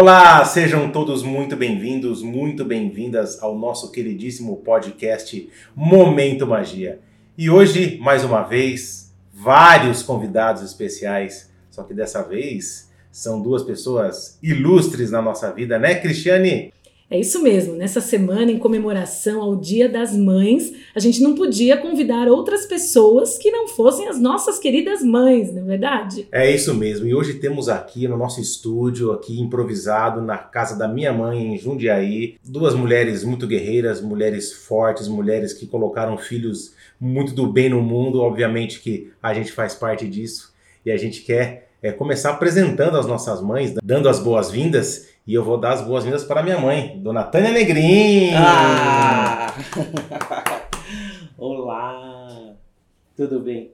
Olá, sejam todos muito bem-vindos, muito bem-vindas ao nosso queridíssimo podcast Momento Magia. E hoje, mais uma vez, vários convidados especiais, só que dessa vez são duas pessoas ilustres na nossa vida, né, Cristiane? É isso mesmo, nessa semana, em comemoração ao Dia das Mães, a gente não podia convidar outras pessoas que não fossem as nossas queridas mães, não é verdade? É isso mesmo, e hoje temos aqui no nosso estúdio, aqui improvisado, na casa da minha mãe, em Jundiaí, duas mulheres muito guerreiras, mulheres fortes, mulheres que colocaram filhos muito do bem no mundo, obviamente que a gente faz parte disso, e a gente quer é, começar apresentando as nossas mães, dando as boas-vindas e eu vou dar as boas-vindas para minha mãe, Dona Tânia Negrin. Ah! Olá! Tudo bem?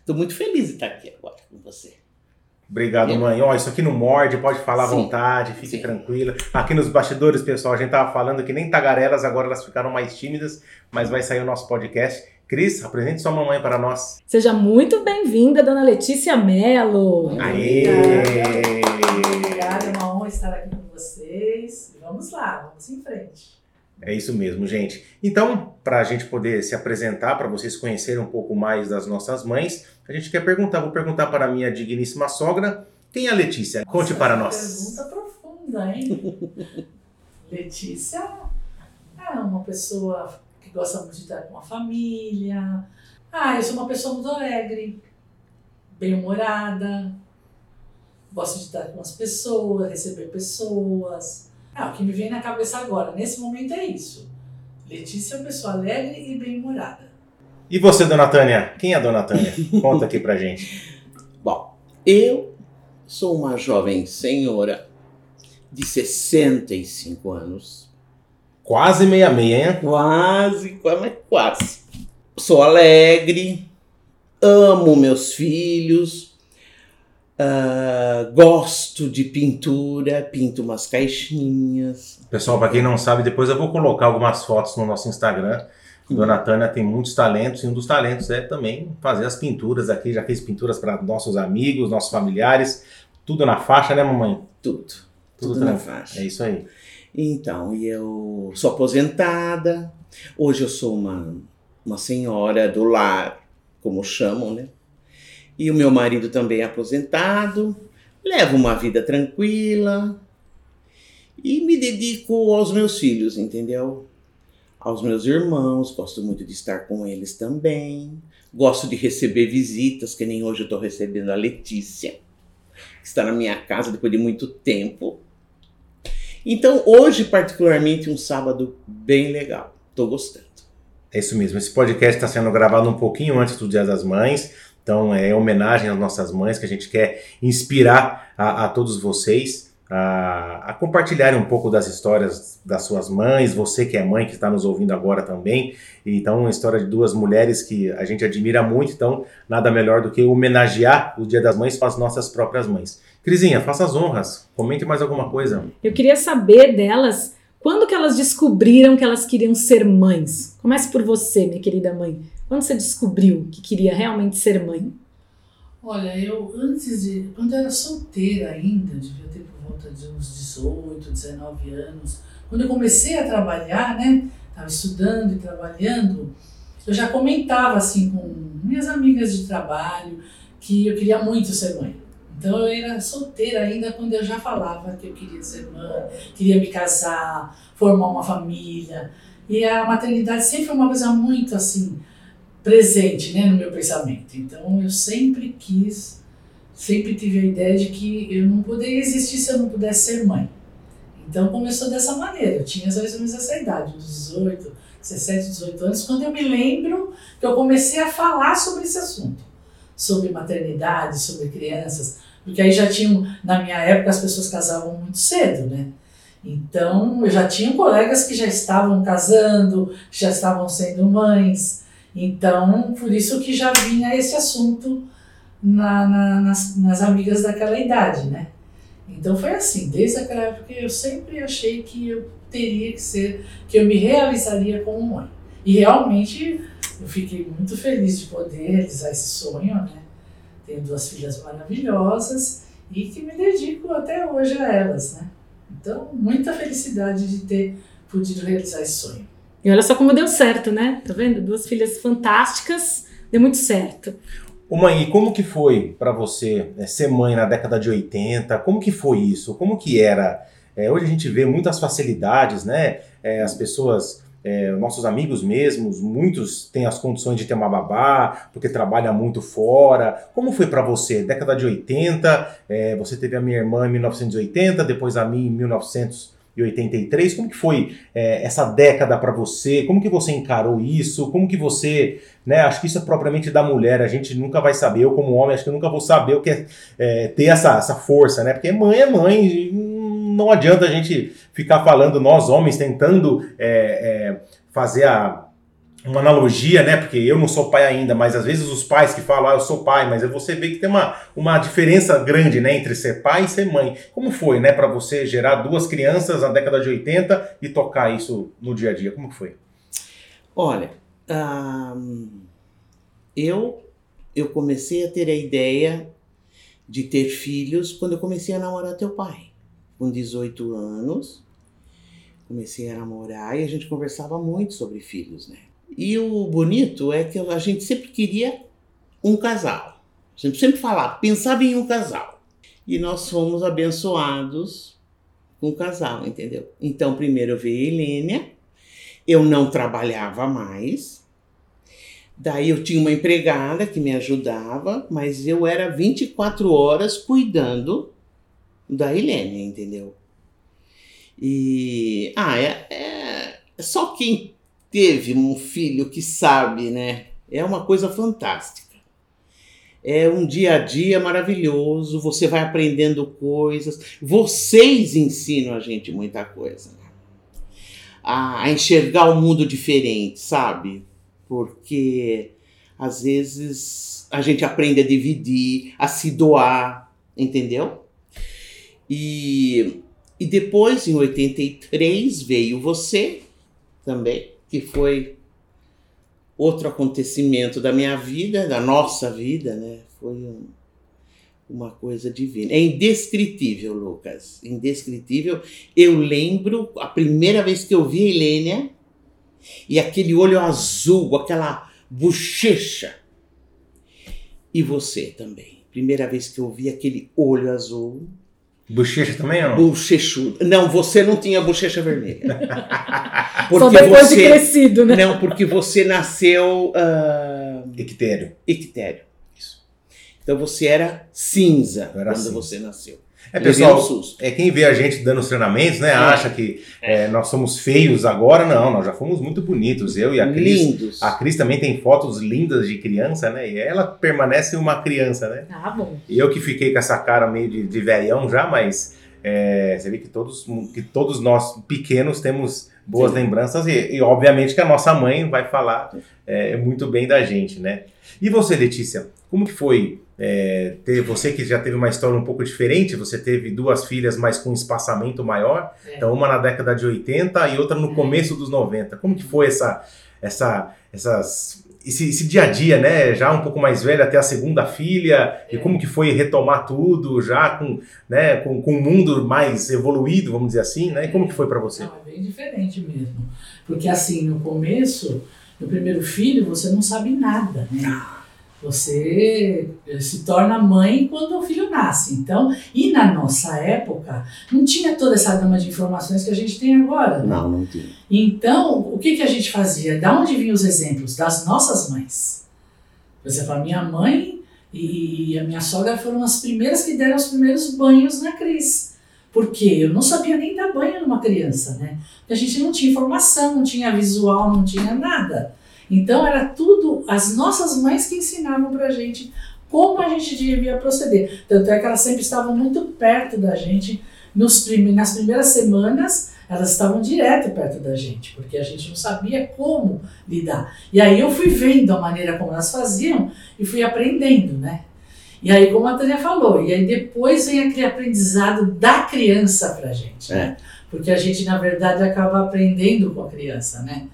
Estou muito feliz de estar aqui agora com você. Obrigado, mãe. Ó, isso aqui não morde, pode falar Sim. à vontade, fique Sim. tranquila. Aqui nos bastidores, pessoal, a gente tava falando que nem tagarelas, agora elas ficaram mais tímidas, mas vai sair o nosso podcast. Cris, apresente sua mamãe para nós. Seja muito bem-vinda, dona Letícia Mello. Aê! Obrigada, é uma honra estar aqui com vocês. Vamos lá, vamos em frente. É isso mesmo, gente. Então, para a gente poder se apresentar, para vocês conhecerem um pouco mais das nossas mães, a gente quer perguntar, vou perguntar para a minha digníssima sogra, quem é a Letícia? Nossa, Conte para nós. Pergunta profunda, hein? Letícia é uma pessoa que gosta muito de estar com a família. Ah, eu sou uma pessoa muito alegre, bem-humorada, gosto de estar com as pessoas, receber pessoas. Ah, o que me vem na cabeça agora, nesse momento, é isso. Letícia é uma pessoa alegre e bem-humorada. E você, dona Tânia? Quem é a dona Tânia? Conta aqui pra gente. Bom, eu sou uma jovem senhora de 65 anos. Quase meia-meia, hein? Quase, quase, quase. Sou alegre, amo meus filhos, Uh, gosto de pintura, pinto umas caixinhas. Pessoal, para quem não sabe, depois eu vou colocar algumas fotos no nosso Instagram. Dona Tânia tem muitos talentos e um dos talentos é também fazer as pinturas aqui. Já fez pinturas para nossos amigos, nossos familiares. Tudo na faixa, né, mamãe? Tudo. Tudo, Tudo na faixa. É isso aí. Então, eu sou aposentada. Hoje eu sou uma, uma senhora do lar, como chamam, né? E o meu marido também é aposentado, levo uma vida tranquila e me dedico aos meus filhos, entendeu? Aos meus irmãos, gosto muito de estar com eles também. Gosto de receber visitas, que nem hoje eu estou recebendo a Letícia, que está na minha casa depois de muito tempo. Então, hoje, particularmente, um sábado bem legal. Estou gostando. É isso mesmo. Esse podcast está sendo gravado um pouquinho antes do Dia das Mães. Então é homenagem às nossas mães que a gente quer inspirar a, a todos vocês a, a compartilharem um pouco das histórias das suas mães, você que é mãe que está nos ouvindo agora também. Então, uma história de duas mulheres que a gente admira muito, então nada melhor do que homenagear o Dia das Mães com as nossas próprias mães. Crisinha, faça as honras, comente mais alguma coisa. Eu queria saber delas quando que elas descobriram que elas queriam ser mães. Comece por você, minha querida mãe. Quando você descobriu que queria realmente ser mãe? Olha, eu antes de. Quando eu era solteira ainda, devia ter por volta de uns 18, 19 anos, quando eu comecei a trabalhar, né? Estava estudando e trabalhando, eu já comentava assim com minhas amigas de trabalho que eu queria muito ser mãe. Então eu era solteira ainda quando eu já falava que eu queria ser mãe, queria me casar, formar uma família. E a maternidade sempre foi uma coisa muito assim, presente né, no meu pensamento. Então eu sempre quis, sempre tive a ideia de que eu não poderia existir se eu não pudesse ser mãe. Então começou dessa maneira. Eu tinha mais ou menos essa idade, uns 18, 17, 18 anos, quando eu me lembro que eu comecei a falar sobre esse assunto. Sobre maternidade, sobre crianças. Porque aí já tinham, na minha época, as pessoas casavam muito cedo, né? Então, eu já tinha colegas que já estavam casando, já estavam sendo mães. Então, por isso que já vinha esse assunto na, na, nas, nas amigas daquela idade, né? Então foi assim, desde aquela época eu sempre achei que eu teria que ser, que eu me realizaria como mãe. E realmente eu fiquei muito feliz de poder realizar esse sonho, né? Tenho duas filhas maravilhosas e que me dedico até hoje a elas, né? Então, muita felicidade de ter podido realizar esse sonho. E olha só como deu certo, né? Tá vendo? Duas filhas fantásticas, deu muito certo. Ô mãe, e como que foi para você né, ser mãe na década de 80? Como que foi isso? Como que era? É, hoje a gente vê muitas facilidades, né? É, as pessoas, é, nossos amigos mesmos, muitos têm as condições de ter uma babá, porque trabalha muito fora. Como foi para você? Década de 80, é, você teve a minha irmã em 1980, depois a minha em 1983. Como que foi é, essa década para você? Como que você encarou isso? Como que você, né? Acho que isso é propriamente da mulher. A gente nunca vai saber. Eu como homem acho que eu nunca vou saber o que é, é ter essa, essa força, né? Porque mãe é mãe. Não adianta a gente ficar falando nós homens tentando é, é, fazer a uma analogia, né? Porque eu não sou pai ainda, mas às vezes os pais que falam, ah, eu sou pai, mas você vê que tem uma, uma diferença grande, né, entre ser pai e ser mãe. Como foi, né, para você gerar duas crianças na década de 80 e tocar isso no dia a dia? Como foi? Olha, eu eu comecei a ter a ideia de ter filhos quando eu comecei a namorar teu pai, com 18 anos. Comecei a namorar e a gente conversava muito sobre filhos, né? E o bonito é que a gente sempre queria um casal. A gente sempre falava, pensava em um casal. E nós fomos abençoados com o casal, entendeu? Então, primeiro veio a Helênia, eu não trabalhava mais. Daí eu tinha uma empregada que me ajudava, mas eu era 24 horas cuidando da Helênia, entendeu? E. Ah, é, é, é só quem teve um filho que sabe, né? É uma coisa fantástica. É um dia a dia maravilhoso, você vai aprendendo coisas, vocês ensinam a gente muita coisa. Né? A, a enxergar o um mundo diferente, sabe? Porque às vezes a gente aprende a dividir, a se doar, entendeu? E, e depois, em 83, veio você também que foi outro acontecimento da minha vida, da nossa vida, né? Foi um, uma coisa divina. É indescritível, Lucas. Indescritível. Eu lembro a primeira vez que eu vi a Helênia e aquele olho azul, aquela bochecha. E você também. Primeira vez que eu vi aquele olho azul Bochecha também não? Bochechudo. Não, você não tinha bochecha vermelha. Só depois você, de crescido, né? Não, porque você nasceu. Uh, ictério. Ictério. Isso. Então você era cinza era quando cinza. você nasceu. É, pessoal, é quem vê a gente dando os treinamentos, né? É. Acha que é. É, nós somos feios agora. Não, nós já fomos muito bonitos. Eu e a Cris. Lindos. A Cris também tem fotos lindas de criança, né? E ela permanece uma criança, né? Ah, bom. Eu que fiquei com essa cara meio de, de velhão já, mas é, você vê que todos, que todos nós pequenos temos boas Sim. lembranças e, e, obviamente que a nossa mãe vai falar é, muito bem da gente, né? E você, Letícia, como que foi é, ter, você que já teve uma história um pouco diferente, você teve duas filhas, mas com um espaçamento maior, é. então uma na década de 80 e outra no é. começo dos 90. Como que foi essa, essa, essas, esse, esse, dia a dia, né? Já um pouco mais velha, até a segunda filha, e como que foi retomar tudo já com, né, com, com um mundo mais evoluído, vamos dizer assim, né? E como que foi para você? Não, é bem diferente mesmo. Porque assim, no começo, no primeiro filho, você não sabe nada, né? Você eh, se torna mãe quando o filho nasce. Então, e na nossa época, não tinha toda essa gama de informações que a gente tem agora. Né? Não, não tinha. Então, o que, que a gente fazia? Da onde vinham os exemplos? Das nossas mães. Por exemplo, a minha mãe e a minha sogra foram as primeiras que deram os primeiros banhos na Cris. Porque eu não sabia nem dar banho numa criança, né? Porque a gente não tinha informação, não tinha visual, não tinha nada. Então era tudo as nossas mães que ensinavam para a gente como a gente devia proceder. Tanto é que elas sempre estavam muito perto da gente nos prime nas primeiras semanas. Elas estavam direto perto da gente, porque a gente não sabia como lidar. E aí eu fui vendo a maneira como elas faziam e fui aprendendo, né? E aí, como a Tânia falou, e aí depois vem aquele aprendizado da criança pra gente, né? é. né? Porque a gente, na verdade, acaba aprendendo com a criança, né?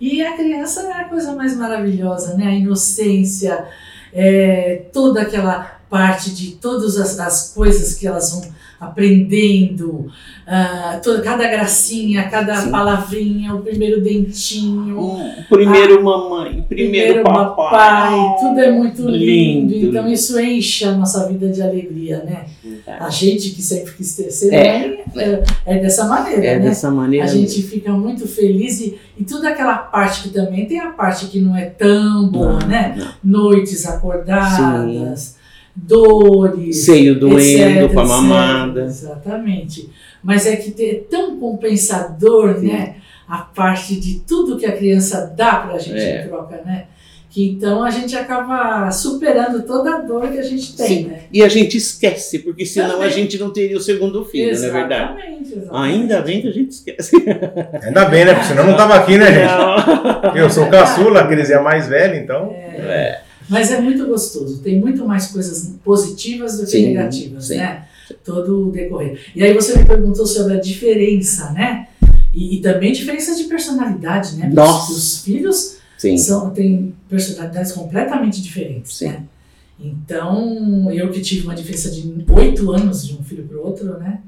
E a criança é a coisa mais maravilhosa, né? A inocência, é, toda aquela parte de todas as, as coisas que elas vão aprendendo, ah, toda, cada gracinha, cada Sim. palavrinha, o primeiro dentinho, O primeiro mamãe, o primeiro, papai. tudo é muito lindo. Lindo. Então isso enche a nossa vida de alegria, né? A gente que sempre quis ter ser É. mãe é, é dessa maneira, É né? dessa maneira. A gente fica muito feliz e, e toda aquela parte que também tem a parte que não é tão boa, Não, né? não. Noites acordadas, dores, Seio doendo etc, com a etc. mamada. Exatamente. Mas é que é tão compensador, Sim. né? A parte de tudo que a criança dá pra gente É. em troca, né? Que então a gente acaba superando toda a dor que a gente tem, Sim. né? E a gente esquece, porque senão Também. a gente não teria o segundo filho, não é verdade? Exatamente, exatamente. Ainda bem que a gente esquece. Ainda bem, né? Porque senão não tava aqui, né, gente? Não. Eu sou caçula, a Cris é a mais velha, então. É. Mas é muito gostoso, tem muito mais coisas positivas do que Sim, negativas, sim. né? Todo o decorrer. E aí você me perguntou sobre a diferença, né? E, e também diferença de personalidade, né? Nossa. Os filhos Sim. são, têm personalidades completamente diferentes, Sim. né? Então, eu que tive uma diferença de oito anos de um filho para o outro, né?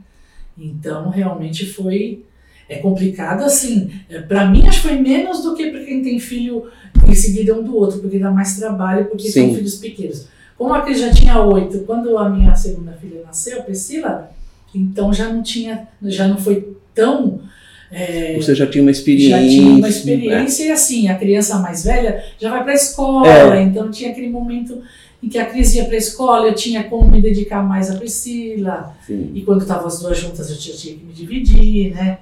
Então, realmente foi é complicado assim. Para mim, acho que foi menos do que para quem tem filho em seguida um do outro, porque dá mais trabalho, porque Sim. são filhos pequenos. Como a Cris já tinha oito, quando a minha segunda filha nasceu, a Priscila, então já não tinha, já não foi tão é, Você já tinha uma experiência. já tinha uma experiência e assim, a criança mais velha já vai para a escola, É. então tinha aquele momento em que a Cris ia para a escola, eu tinha como me dedicar mais à Priscila, Sim. e quando estavam as duas juntas eu tinha, tinha que me dividir, né?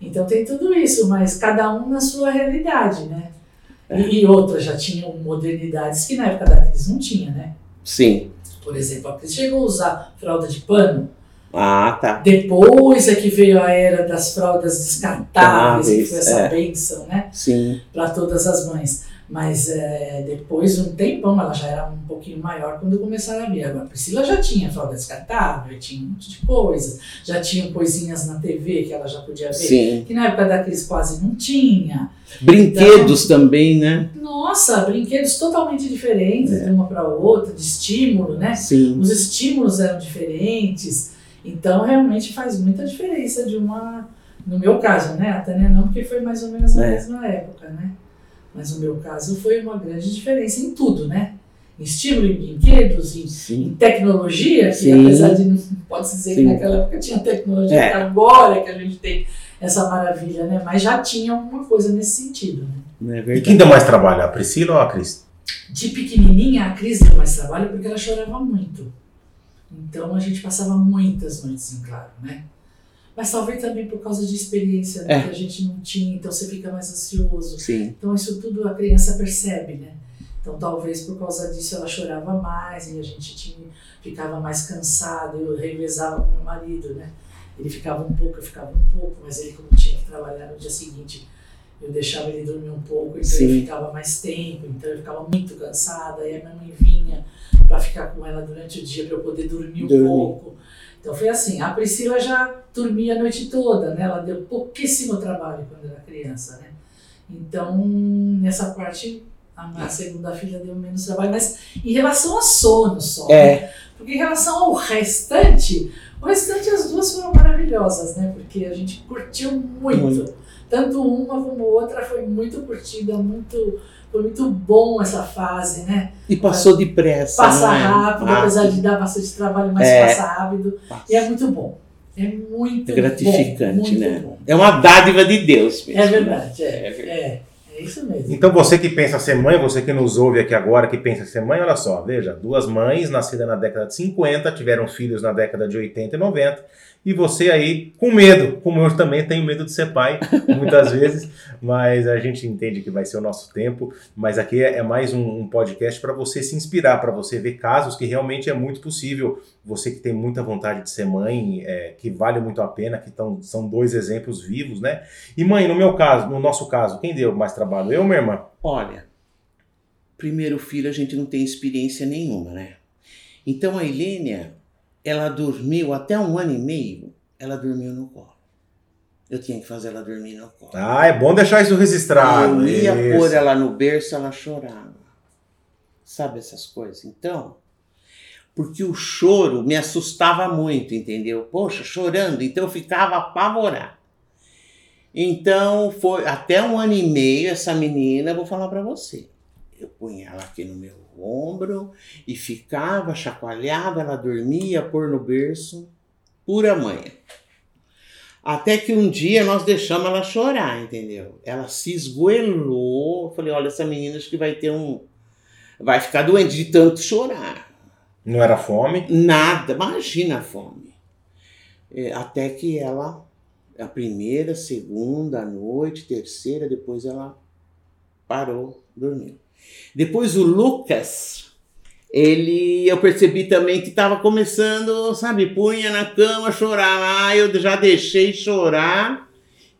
Então tem tudo isso, mas cada um na sua realidade, né? E, outras já tinham modernidades que na época da Cris não tinha, né? Sim. Por exemplo, a Cris chegou a usar fralda de pano, Ah, tá. depois é que veio a era das fraldas descartáveis, que foi essa é. benção, né? Sim. para todas as mães. Mas é, depois de um tempão, ela já era um pouquinho maior quando começaram a vir. Agora, a Priscila já tinha fralda descartável, tinha um monte de coisa, já tinha coisinhas na TV que ela já podia ver, Sim. que na época da Cris quase não tinha. Brinquedos também, né? Nossa, brinquedos totalmente diferentes de uma para outra, de estímulo, né? Sim. Os estímulos eram diferentes. Então, realmente faz muita diferença de uma. No meu caso, né? A Tânia não, porque foi mais ou menos na É. mesma época, né? Mas no meu caso foi uma grande diferença em tudo, né? Em estímulo, em brinquedos, em, Sim. em tecnologia, que Sim. apesar de não pode se dizer Sim. que naquela época tinha tecnologia, É. que agora que a gente tem essa maravilha, né? Mas já tinha alguma coisa nesse sentido, né? É E quem deu mais trabalho, a Priscila ou a Cris? De pequenininha, a Cris deu mais trabalho porque ela chorava muito. Então a gente passava muitas noites em claro, né? Mas talvez também por causa de experiência né, É. que a gente não tinha, então você fica mais ansioso. Sim. Então isso tudo a criança percebe, né? Então talvez por causa disso ela chorava mais e a gente tinha, ficava mais cansado. Eu revezava com meu marido, né? Ele ficava um pouco, eu ficava um pouco, mas ele como tinha que trabalhar no dia seguinte, eu deixava ele dormir um pouco, então Sim. eu ficava mais tempo, então eu ficava muito cansada, aí a minha mãe vinha para ficar com ela durante o dia para eu poder dormir um Dormir. pouco. Então foi assim, a Priscila já dormia a noite toda, né? Ela deu pouquíssimo trabalho quando era criança, né? Então, nessa parte, a, segunda filha deu menos trabalho, mas em relação a sono só. né? É. Porque em relação ao restante, o restante as duas foram maravilhosas, né? Porque a gente curtiu muito. Muito. Tanto uma como outra foi muito curtida, muito, foi muito bom essa fase, né? E passou depressa. Passa não é? rápido, Ah, apesar de dar bastante trabalho, mas É. passa rápido. passa. E é muito bom. É muito É gratificante, bom, muito né? bom. É uma dádiva de Deus mesmo. É né? verdade, é, É verdade. é, é isso mesmo. Então você que pensa ser mãe, você que nos ouve aqui agora, que pensa ser mãe, olha só, veja, duas mães nascidas na década de 50, tiveram filhos na década de 80 e 90, e você aí com medo, como eu também tenho medo de ser pai, muitas vezes, mas a gente entende que vai ser o nosso tempo, mas aqui é é mais um, um podcast para você se inspirar, para você ver casos que realmente é muito possível, você que tem muita vontade de ser mãe, é, que vale muito a pena, que tão, são dois exemplos vivos, né? E mãe, no meu caso, no nosso caso, quem deu mais trabalho? Eu minha irmã? Olha, primeiro filho a gente não tem experiência nenhuma, né? Então a Helênia, ela dormiu até um ano e meio, ela dormiu no colo. Eu tinha que fazer ela dormir no colo. Ah, é bom deixar isso registrado. eu ia isso. pôr ela no berço, ela chorava. Sabe essas coisas? Então, porque o choro me assustava muito, entendeu? Poxa, chorando, então eu ficava apavorado. Então foi até um ano e meio essa menina, vou falar para você. Punha ela aqui no meu ombro e ficava, chacoalhava, ela dormia, pôr no berço, pura manha. Até que um dia nós deixamos ela chorar, entendeu? Ela se esgoelou. Eu falei, olha, essa menina acho que vai ter um. Vai ficar doente de tanto chorar. Não era fome? Nada, imagina a fome. É, até que ela, a primeira, segunda, a noite, terceira, depois ela parou, dormiu. Depois o Lucas, ele, eu percebi também que estava começando, sabe, punha na cama, chorava. Ah, eu já deixei chorar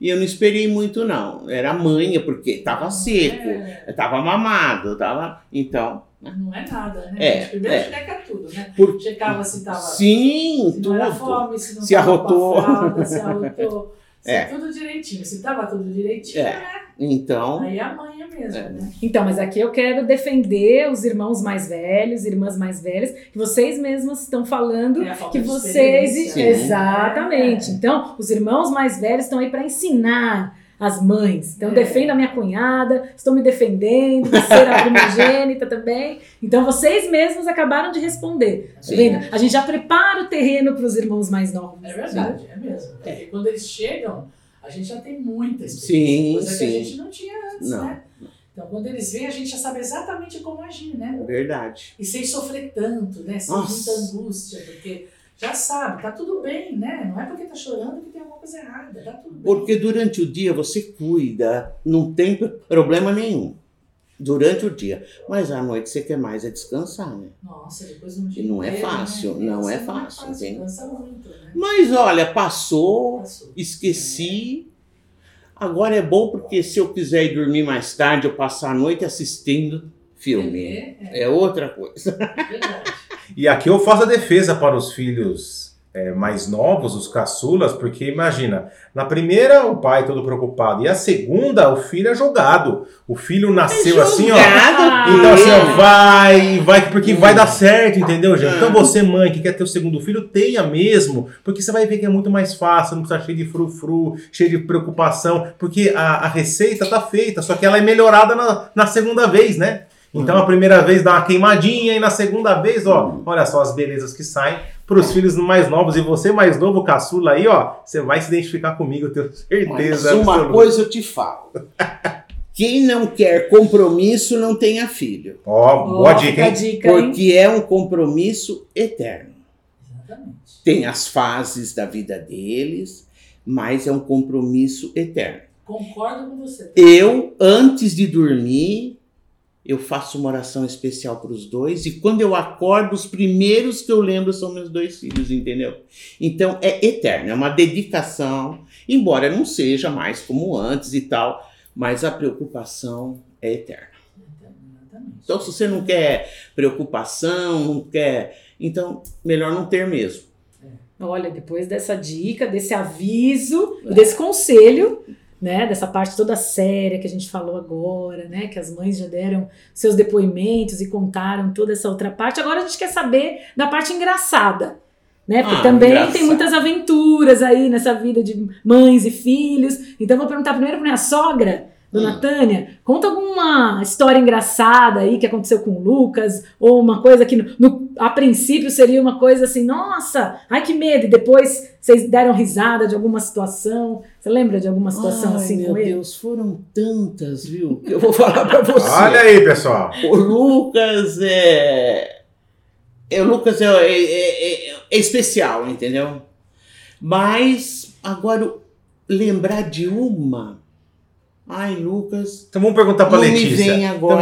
e eu não esperei muito não. Era manha, porque estava seco, estava mamado, tava, então... Não é nada, né? É, Primeiro é. checa tudo, né? Por- Checava se estava Sim, se não tudo. era fome, se não Se tava arrotou. se arrotou. Se É. tudo direitinho. Se tava tudo direitinho, É. né? Então, Aí é a manhã mesmo, É. né? Então, mas aqui eu quero defender os irmãos mais velhos, irmãs mais velhas, que vocês mesmas estão falando É a falta que de vocês. Exatamente. É. Então, os irmãos mais velhos estão aí para ensinar as mães. Então, É. defendo a minha cunhada, estou me defendendo, de ser a primogênita também. Então, vocês mesmos acabaram de responder. Tá Sim. vendo? A gente já prepara o terreno para os irmãos mais novos. É verdade, é mesmo. Porque quando eles chegam, a gente já tem muita experiência. Sim, coisa que a sim. gente não tinha antes, Não. né? Então, quando eles vêm, a gente já sabe exatamente como agir, né? verdade. E sem sofrer tanto, né? Sem Nossa. muita angústia, porque já sabe, tá tudo bem, né? Não é porque tá chorando que tem alguma coisa errada, tá tudo bem. Porque durante o dia você cuida, não tem problema nenhum. Durante o dia. Mas à noite você quer mais é descansar, né? Nossa, depois um dia E não é inteiro, fácil, né? não é Isso fácil, entende? Cansa muito, né? Mas olha, passou, Passou. esqueci. Agora é bom porque se eu quiser ir dormir mais tarde, eu passar a noite assistindo filme. TV, é, É outra coisa. verdade. E aqui eu faço a defesa para os filhos é, mais novos, os caçulas, porque imagina, na primeira o pai todo preocupado, e a segunda o filho é jogado. O filho nasceu assim, ó. Então assim, ó, filho. vai, vai, porque vai Hum. dar certo, entendeu, gente? Então Ah. você, mãe, que quer ter o segundo filho, tenha mesmo, porque você vai ver que é muito mais fácil, não precisa cheio de frufru, cheio de preocupação, porque a, a receita tá feita, só que ela é melhorada na, na segunda vez, né? Então a primeira vez dá uma queimadinha e na segunda vez, ó, olha só as belezas que saem para os filhos mais novos. E você mais novo, caçula aí, ó, você vai se identificar comigo, eu tenho Mas certeza. uma absoluta. coisa eu te falo. Quem não quer compromisso não tenha filho. Ó, boa Ó, dica, hein? dica, hein? Porque é um compromisso eterno. Exatamente. Tem as fases da vida deles, mas é um compromisso eterno. Concordo com você. Eu, antes de dormir, eu faço uma oração especial para os dois, e quando eu acordo, os primeiros que eu lembro são meus dois filhos, entendeu? Então é eterno, é uma dedicação, embora não seja mais como antes e tal, mas a preocupação é eterna. Então, se você não quer preocupação, não quer. Então, melhor não ter mesmo. Olha, depois dessa dica, desse aviso, desse conselho, né, dessa parte toda séria que a gente falou agora, né, que as mães já deram seus depoimentos e contaram toda essa outra parte. Agora a gente quer saber da parte engraçada, né? Porque Ah, também engraçado. tem muitas aventuras aí nessa vida de mães e filhos. Então vou perguntar primeiro para minha sogra, Dona Hum. Tânia, conta alguma história engraçada aí que aconteceu com o Lucas, ou uma coisa que no, no- a princípio seria uma coisa assim, nossa, ai que medo, e depois vocês deram risada de alguma situação. Você lembra de alguma situação Ai, assim meu com ele? Deus, foram tantas, viu? Que eu vou falar para você. Olha aí, pessoal. O Lucas é. é o Lucas é, é- é- é- é especial, entendeu? Mas agora lembrar de uma. Ai, Lucas. Então vamos perguntar me Letícia.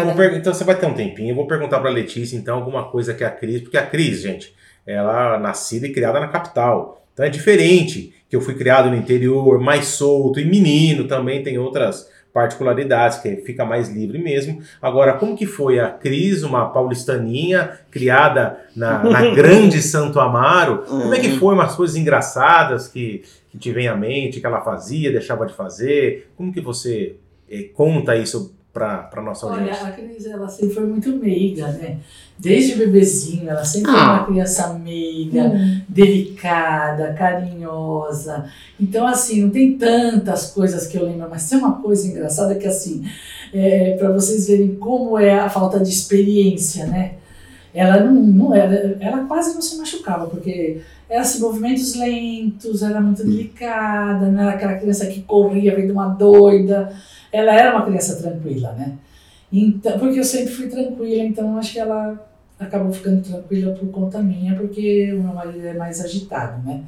Então, per- então você vai ter um tempinho. Eu vou perguntar pra Letícia, então, alguma coisa que a Cris. Porque a Cris, gente, ela é nascida e criada na capital. Então é diferente que eu fui criado no interior, mais solto. E menino também tem outras particularidades, que fica mais livre mesmo. Agora, como que foi a Cris, uma paulistaninha, criada na, na grande Santo Amaro? Como é que foi umas coisas engraçadas que, que te vem à mente, que ela fazia, deixava de fazer? Como que você eh, conta isso para a nossa Olha, audiência? a Cris, ela sempre foi muito meiga, né? Desde bebezinho, ela sempre foi Ah. uma criança meiga, Hum. delicada, carinhosa. Então, assim, não tem tantas coisas que eu lembro, mas tem uma coisa engraçada que, assim, é, para vocês verem como é a falta de experiência, né? Ela não, não era, ela quase não se machucava, porque era assim, movimentos lentos, era muito delicada, não era aquela criança que corria vendo uma doida. Ela era uma criança tranquila, né? Então, porque eu sempre fui tranquila, então acho que ela acabou ficando tranquila por conta minha, porque o meu marido é mais agitado, né?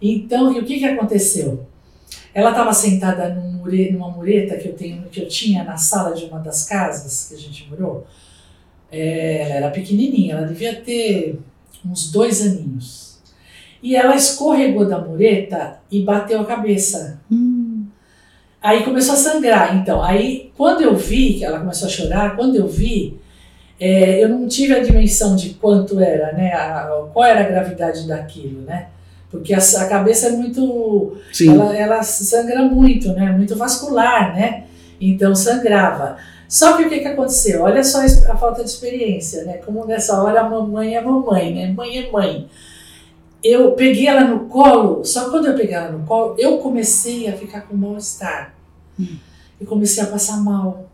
Então, e o que que aconteceu? Ela estava sentada numa mureta que eu tenho, que eu tinha na sala de uma das casas que a gente morou. É, ela era pequenininha, ela devia ter uns dois aninhos. E ela escorregou da mureta e bateu a cabeça. Aí começou a sangrar. Então, aí quando eu vi que ela começou a chorar, quando eu vi, é, eu não tive a dimensão de quanto era, né? A, qual era a gravidade daquilo, né? Porque a, a cabeça é muito Sim. ela, ela sangra muito, né? Muito vascular, né? Então sangrava. Só que o que, que aconteceu? Olha só a, falta de experiência, né? Como nessa hora a mamãe é mamãe, né? Mãe é mãe. Eu peguei ela no colo, só quando eu peguei ela no colo, eu comecei a ficar com mal-estar. Eu comecei a passar mal,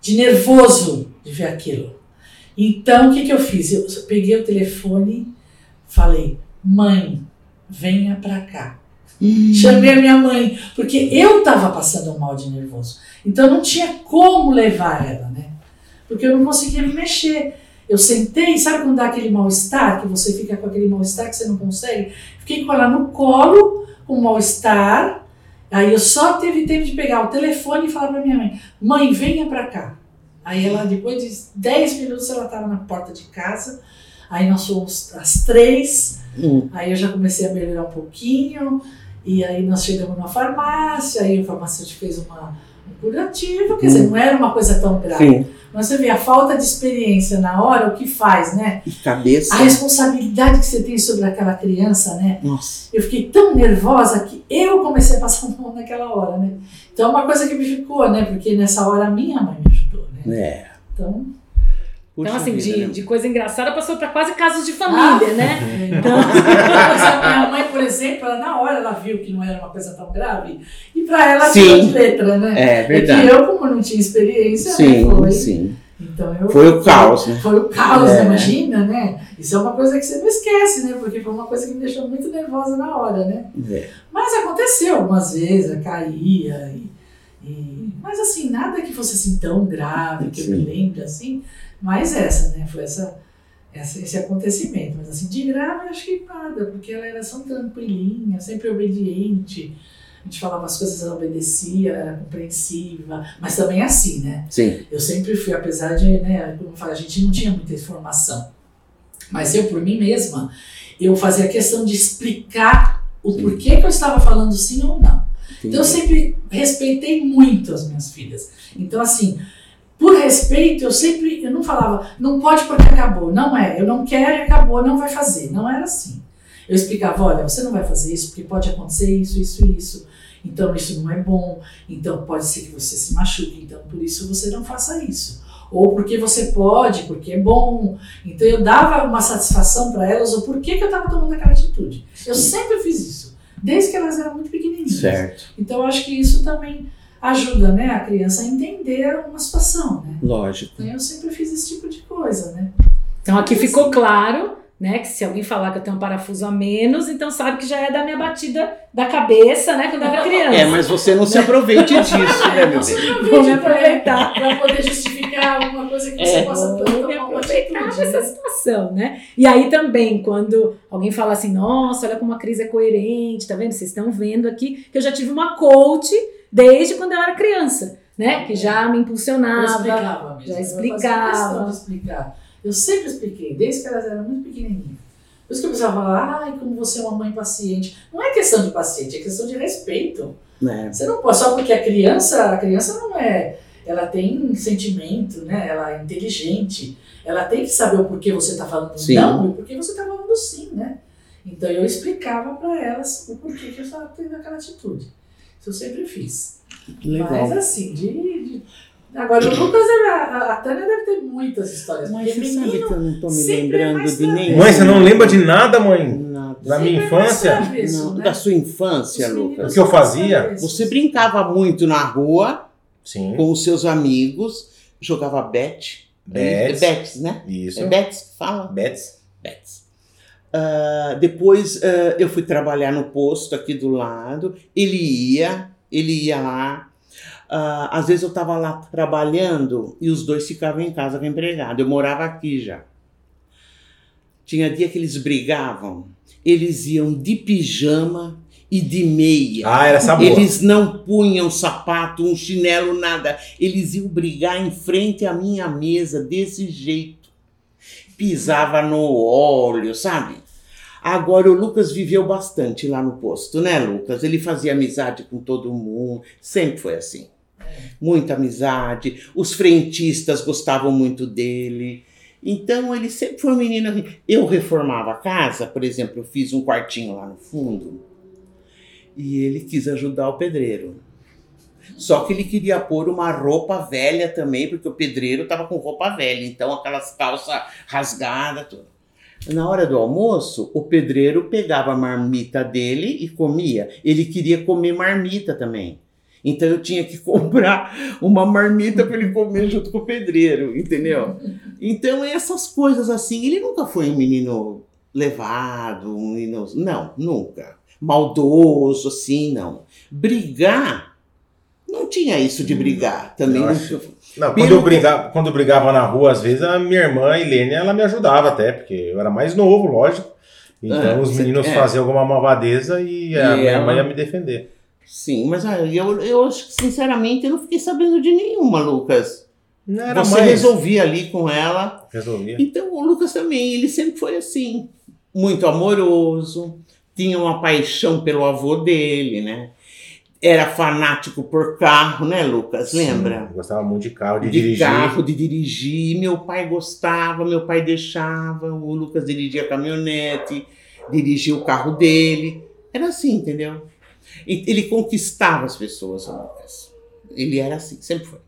de nervoso de ver aquilo. Então, o que, que eu fiz? Eu peguei o telefone, falei, mãe, venha pra cá. Chamei a minha mãe, porque eu estava passando mal de nervoso. Então não tinha como levar ela, né? Porque eu não conseguia me mexer. Eu sentei, sabe quando dá aquele mal-estar, que você fica com aquele mal-estar que você não consegue? Fiquei com ela no colo, com mal-estar. Aí eu só teve tempo de pegar o telefone e falar pra minha mãe: Mãe, venha pra cá. Aí ela, depois de 10 minutos, ela estava na porta de casa. Aí nós fomos às três. Hum. Aí eu já comecei a melhorar um pouquinho, e aí nós chegamos na farmácia, aí o farmacêutico fez uma, um curativo, quer dizer, não era uma coisa tão grave. Sim. Mas você vê, a falta de experiência na hora, o que faz, né? E cabeça. A responsabilidade que você tem sobre aquela criança, né? Nossa. Eu fiquei tão nervosa que eu comecei a passar mal naquela hora, né? Então é uma coisa que me ficou, né? Porque nessa hora a minha mãe me ajudou, né? É. Então, Então, Puxa assim, vida, de, né? de coisa engraçada passou para quase casos de família, Ah. né? Então, a minha mãe, por exemplo, ela, na hora ela viu que não era uma coisa tão grave, e pra ela Sim. de letra, né? É É que verdade. eu, como não tinha experiência, né, Sim, foi. sim. Então eu, Foi o caos, né? Foi o caos, É. imagina, né? Isso é uma coisa que você não esquece, né? Porque foi uma coisa que me deixou muito nervosa na hora, né? É. Mas aconteceu algumas vezes, eu caía e, e- Mas assim, nada que fosse assim tão grave, que eu me Sim. lembre assim. Mas essa, né? Foi essa, essa- esse acontecimento. Mas assim, de grave, acho que nada, porque ela era tão tranquilinha, sempre obediente. A gente falava as coisas, ela obedecia, era compreensiva. Mas também assim, né? Sim. Eu sempre fui, apesar de, né, como eu falei, a gente não tinha muita informação. Mas eu, por mim mesma, eu fazia questão de explicar o Sim. porquê que eu estava falando sim ou não. Entendi. Então eu sempre respeitei muito as minhas filhas. Então, assim, por respeito, eu sempre, eu não falava, não pode porque acabou. Não é, eu não quero e acabou, não vai fazer. Não era assim. Eu explicava, olha, você não vai fazer isso porque pode acontecer isso, isso e isso. Então isso não é bom. Então pode ser que você se machuque. Então por isso você não faça isso. Ou porque você pode, porque é bom. Então eu dava uma satisfação para elas o porquê que eu estava tomando aquela atitude. Eu sempre fiz isso, desde que elas eram muito pequenininhas. Certo. Então eu acho que isso também ajuda, né, a criança a entender uma situação, né? Lógico. Então eu sempre fiz esse tipo de coisa, né? Então aqui ficou claro, né, que se alguém falar que eu tenho um parafuso a menos, então sabe que já é da minha batida da cabeça, né, quando eu era criança. É, mas você não se aproveite disso, né, meu Não se bem? Vou me aproveite aproveitar. para poder justificar alguma coisa que você É. possa Vou me tomar uma aproveitar atitude, dessa né? situação, né? E aí também, quando alguém fala assim, nossa, olha como a Cris é coerente, tá vendo? Vocês estão vendo aqui que eu já tive uma coach desde quando eu era criança, né? Que já me Eu impulsionava. explicava mesmo. já Eu explicava. explicar. Eu sempre expliquei, desde que elas eram muito pequenininhas. Por isso que eu precisava falar, ai, como você é uma mãe paciente. Não é questão de paciente, é questão de respeito. É. Você não pode, só porque a criança, a criança não é, ela tem sentimento, né? Ela é inteligente. Ela tem que saber o porquê você está falando Sim. não e o porquê você está falando sim, né? Então eu explicava para elas o porquê que eu estava tendo aquela atitude. Isso eu sempre fiz. Legal. Mas assim, de, de Agora, o Lucas, a, a, Tânia deve ter muitas histórias. Mas porque você sabe que menino eu não tô me é lembrando de na nenhum. Mãe, você não lembra de nada, mãe? Nada. Da minha sempre é infância? travesso, Não, né? da sua infância, Os Lucas. O que eu fazia? Você brincava muito na rua Sim. com os seus amigos, jogava bet. Bets. Bets, né? Isso. É bets que fala? Bets. Bets. Ah, depois ah, eu fui trabalhar no posto aqui do lado. Ele ia, ele ia lá. Ah, às vezes eu estava lá trabalhando e os dois ficavam em casa com a empregada. Eu morava aqui já. Tinha dia que eles brigavam. Eles iam de pijama e de meia. Ah, era essa boa. Eles não punham sapato, um chinelo, nada. Eles iam brigar em frente à minha mesa desse jeito. Pisava no óleo, sabe? Agora o Lucas viveu bastante lá no posto, né, Lucas? Ele fazia amizade com todo mundo, sempre foi assim. Muita amizade. Os frentistas gostavam muito dele. Então ele sempre foi um menino. assim. Eu reformava a casa, por exemplo, eu fiz um quartinho lá no fundo e ele quis ajudar o pedreiro. Só que ele queria pôr uma roupa velha também, porque o pedreiro estava com roupa velha, então aquelas calças rasgadas, tudo. Na hora do almoço, o pedreiro pegava a marmita dele e comia. Ele queria comer marmita também. Então eu tinha que comprar uma marmita para ele comer junto com o pedreiro, entendeu? Então essas coisas assim, ele nunca foi um menino levado, um menino, não, nunca. Maldoso assim, não. Brigar não tinha isso de brigar, também Eu não- acho- Não, quando Pelo- eu, brigava, quando eu brigava na rua, às vezes a minha irmã, Helene, ela me ajudava até, porque eu era mais novo, lógico. Então Ah, os meninos é. faziam alguma malvadeza e a E minha ela- mãe ia me defender. Sim, mas ah, eu, eu acho que sinceramente eu não fiquei sabendo de nenhuma, Lucas. Não era Você mais. resolvia ali com ela. Resolvia. Então o Lucas também, ele sempre foi assim, muito amoroso, tinha uma paixão pelo avô dele, né? Era fanático por carro, né, Lucas? Lembra? Sim, gostava muito de carro, de, de dirigir. carro, de dirigir. Meu pai gostava, meu pai deixava. O Lucas dirigia a caminhonete, dirigia o carro dele. Era assim, entendeu? E Ele conquistava as pessoas. Ele era assim, sempre foi.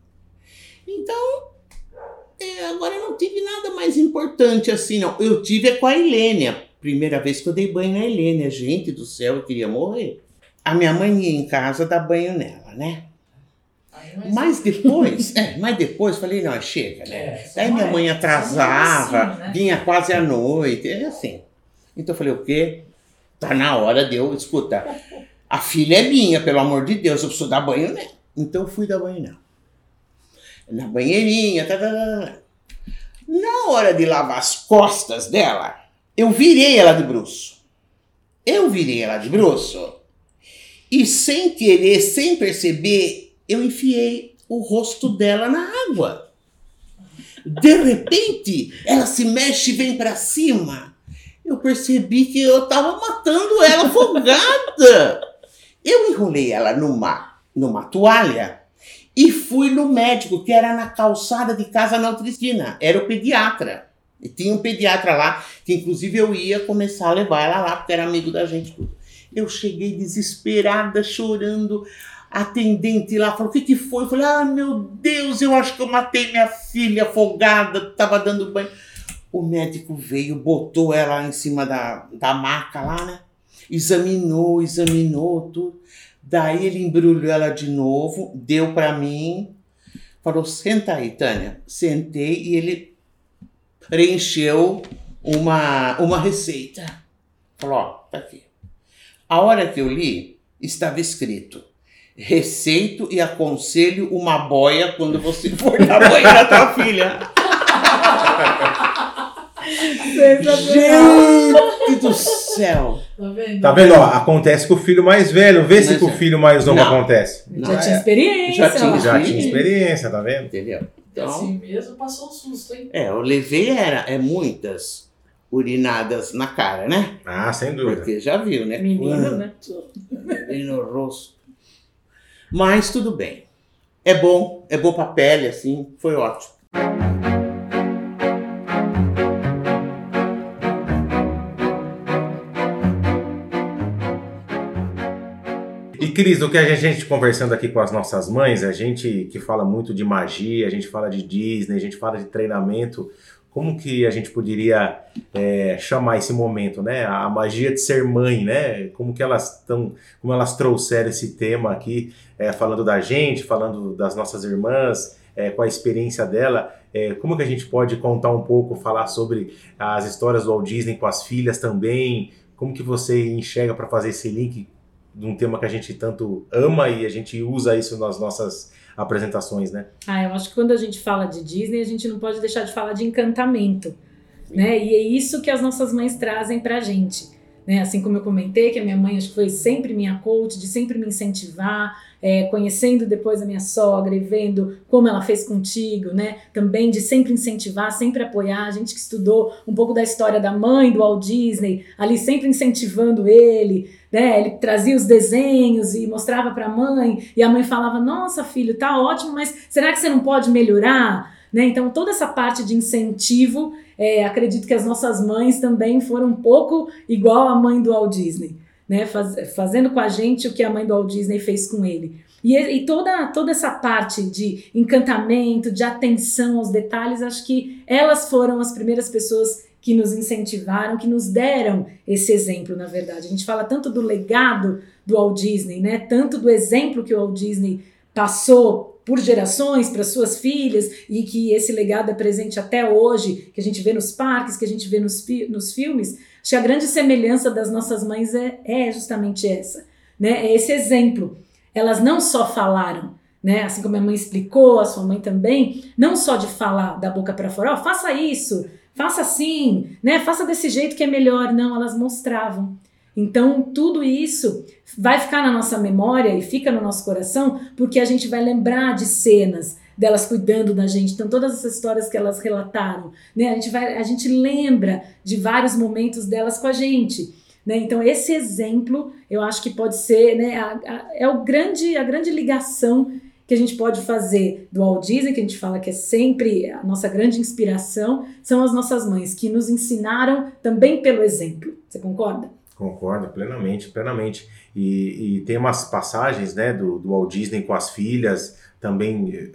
Então, é, agora eu não tive nada mais importante assim, não. Eu tive é com a Helênia. Primeira vez que eu dei banho na Helênia. Gente do céu, eu queria morrer. A minha mãe ia em casa dar banho nela, né? Mas depois, é, mas depois falei, não, chega, né? É, só Aí minha é- mãe só atrasava, é assim, né? vinha quase à noite, é assim. Então eu falei, o quê? Tá na hora de eu escutar. A filha é minha, pelo amor de Deus, eu preciso dar banho nela. Então fui dar banho nela. Na banheirinha, tá, tá, tá, tá. Na hora de lavar as costas dela, eu virei ela de bruço. Eu virei ela de bruço. E sem querer, sem perceber, eu enfiei o rosto dela na água. De repente, ela se mexe e vem pra cima. Eu percebi que eu tava matando ela afogada. Eu enrolei ela numa, numa toalha e fui no médico, que era na calçada de casa na outra esquina. Era o pediatra. E tinha um pediatra lá, que inclusive eu ia começar a levar ela lá, porque era amigo da gente. Eu cheguei desesperada, chorando. A atendente lá falou: O que, que foi? Eu falei: Ah, meu Deus, eu acho que eu matei minha filha afogada, tava dando banho. O médico veio, botou ela em cima da, da maca lá, né? Examinou, examinou tudo. Daí ele embrulhou ela de novo, deu pra mim, falou: Senta aí, Tânia. Sentei e ele preencheu uma, uma receita. Falou: Ó, tá aqui. A hora que eu li, estava escrito: Receito e aconselho uma boia quando você for dar banho na tua filha. Gente do céu! Tá vendo? Tá vendo? Ó, acontece com o filho mais velho. Vê se com o é- filho mais novo Não. acontece. Não, já tinha é- experiência. já tinha-. Já tinha experiência, tá vendo? Entendeu? Então, assim mesmo passou um susto, hein? é, eu levei era, é muitas urinadas na cara, né? Ah, sem dúvida. Porque já viu, né? Menino, né? No rosto. Mas tudo bem. É bom, é bom pra pele, assim, foi ótimo. Cris, do que a gente conversando aqui com as nossas mães, a gente que fala muito de magia, a gente fala de Disney, a gente fala de treinamento, como que a gente poderia é, chamar esse momento, né? A magia de ser mãe, né? Como que elas estão, como elas trouxeram esse tema aqui, é, falando da gente, falando das nossas irmãs, é, com a experiência dela. É, como que a gente pode contar um pouco, falar sobre as histórias do Walt Disney com as filhas também? Como que você enxerga para fazer esse link de um tema que a gente tanto ama e a gente usa isso nas nossas apresentações, né? Ah, eu acho que quando a gente fala de Disney, a gente não pode deixar de falar de encantamento, né? E é isso que as nossas mães trazem pra gente. Né? Assim como eu comentei, que a minha mãe acho que foi sempre minha coach, de sempre me incentivar, é, conhecendo depois a minha sogra e vendo como ela fez contigo, né? Também de sempre incentivar, sempre apoiar. A gente que estudou um pouco da história da mãe do Walt Disney, ali sempre incentivando ele, né? Ele trazia os desenhos e mostrava para a mãe, e a mãe falava: Nossa, filho, tá ótimo, mas será que você não pode melhorar? Né? Então, toda essa parte de incentivo, é, acredito que as nossas mães também foram um pouco igual a mãe do Walt Disney, né? Faz, fazendo com a gente o que a mãe do Walt Disney fez com ele. E, e, toda, toda essa parte de encantamento, de atenção aos detalhes, acho que elas foram as primeiras pessoas que nos incentivaram, que nos deram esse exemplo, na verdade. A gente fala tanto do legado do Walt Disney, né? Tanto do exemplo que o Walt Disney passou por gerações para suas filhas e que esse legado é presente até hoje, que a gente vê nos parques, que a gente vê nos, nos filmes. Acho que a grande semelhança das nossas mães é, é justamente essa, né? É esse exemplo. Elas não só falaram, né? Assim como a mãe explicou, a sua mãe também, não só de falar da boca para fora, oh, faça isso, faça assim, né? Faça desse jeito que é melhor. Não, elas mostravam. Então, tudo isso vai ficar na nossa memória e fica no nosso coração, porque a gente vai lembrar de cenas delas cuidando da gente. Então, todas essas histórias que elas relataram, né? A gente vai, a gente lembra de vários momentos delas com a gente. Né? Então, esse exemplo, eu acho que pode ser, né, a, a, é o grande, a grande ligação que a gente pode fazer do Walt Disney, que a gente fala que é sempre a nossa grande inspiração, são as nossas mães, que nos ensinaram também pelo exemplo. Você concorda? Concordo plenamente, plenamente. E, e tem umas passagens né, do, do Walt Disney com as filhas, também eh,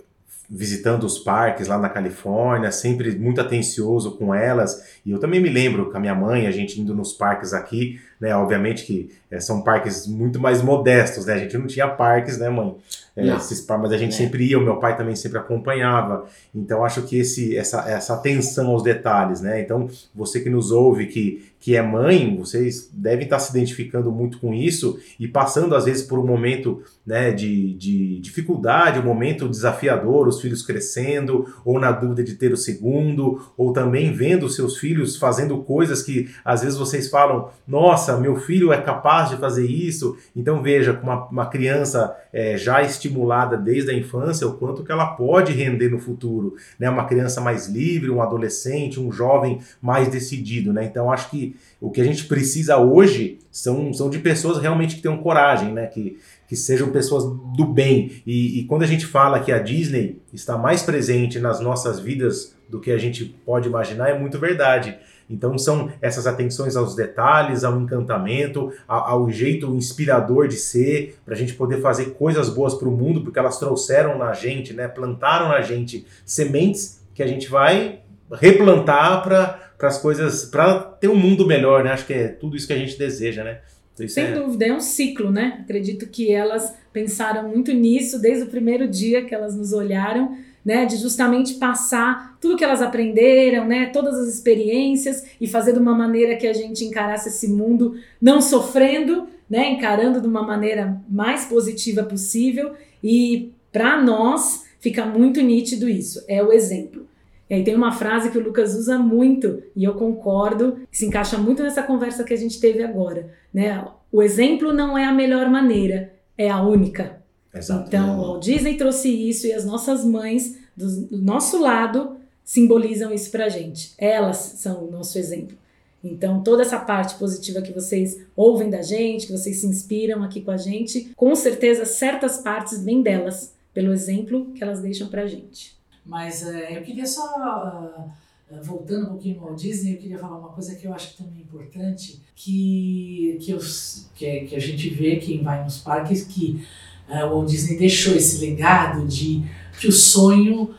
visitando os parques lá na Califórnia, sempre muito atencioso com elas. E eu também me lembro com a minha mãe, a gente indo nos parques aqui, né? Obviamente que é, são parques muito mais modestos, né? A gente não tinha parques, né, mãe? É, esses, mas a gente é. sempre ia, o meu pai também sempre acompanhava. Então acho que esse, essa, essa atenção aos detalhes, né? Então você que nos ouve, que, que é mãe, vocês devem estar se identificando muito com isso e passando às vezes por um momento né, de, de dificuldade, um momento desafiador, os filhos crescendo, ou na dúvida de ter o segundo, ou também vendo seus filhos fazendo coisas que às vezes vocês falam, nossa, meu filho é capaz de fazer isso. Então veja, uma, uma criança é, já estimulada desde a infância, o quanto que ela pode render no futuro, né? Uma criança mais livre, um adolescente, um jovem mais decidido, né? Então acho que o que a gente precisa hoje são, são de pessoas realmente que tenham coragem, né? Que, que sejam pessoas do bem. E, e quando a gente fala que a Disney está mais presente nas nossas vidas do que a gente pode imaginar, é muito verdade. Então são essas atenções aos detalhes, ao encantamento, ao, jeito inspirador de ser, para a gente poder fazer coisas boas para o mundo, porque elas trouxeram na gente, né, plantaram na gente sementes que a gente vai replantar para as coisas, para ter um mundo melhor, né? Acho que é tudo isso que a gente deseja, né? Então, Sem é... dúvida, é um ciclo, né? Acredito que elas pensaram muito nisso desde o primeiro dia que elas nos olharam né, de justamente passar tudo que elas aprenderam, né, todas as experiências e fazer de uma maneira que a gente encarasse esse mundo não sofrendo, né, encarando de uma maneira mais positiva possível e para nós fica muito nítido isso, é o exemplo. E aí tem uma frase que o Lucas usa muito e eu concordo, que se encaixa muito nessa conversa que a gente teve agora, né? O exemplo não é a melhor maneira, é a única. Exato. Então, o Walt Disney trouxe isso e as nossas mães, do, do nosso lado, simbolizam isso pra gente. Elas são o nosso exemplo. Então, toda essa parte positiva que vocês ouvem da gente, que vocês se inspiram aqui com a gente, com certeza certas partes vêm delas, pelo exemplo que elas deixam pra gente. Mas é, eu queria só eh, voltando um pouquinho Walt Disney, eu queria falar uma coisa que eu acho que também é importante, que, que, eu, que, é- que a gente vê quem vai nos parques, que eh, o Walt Disney deixou esse legado de que o sonho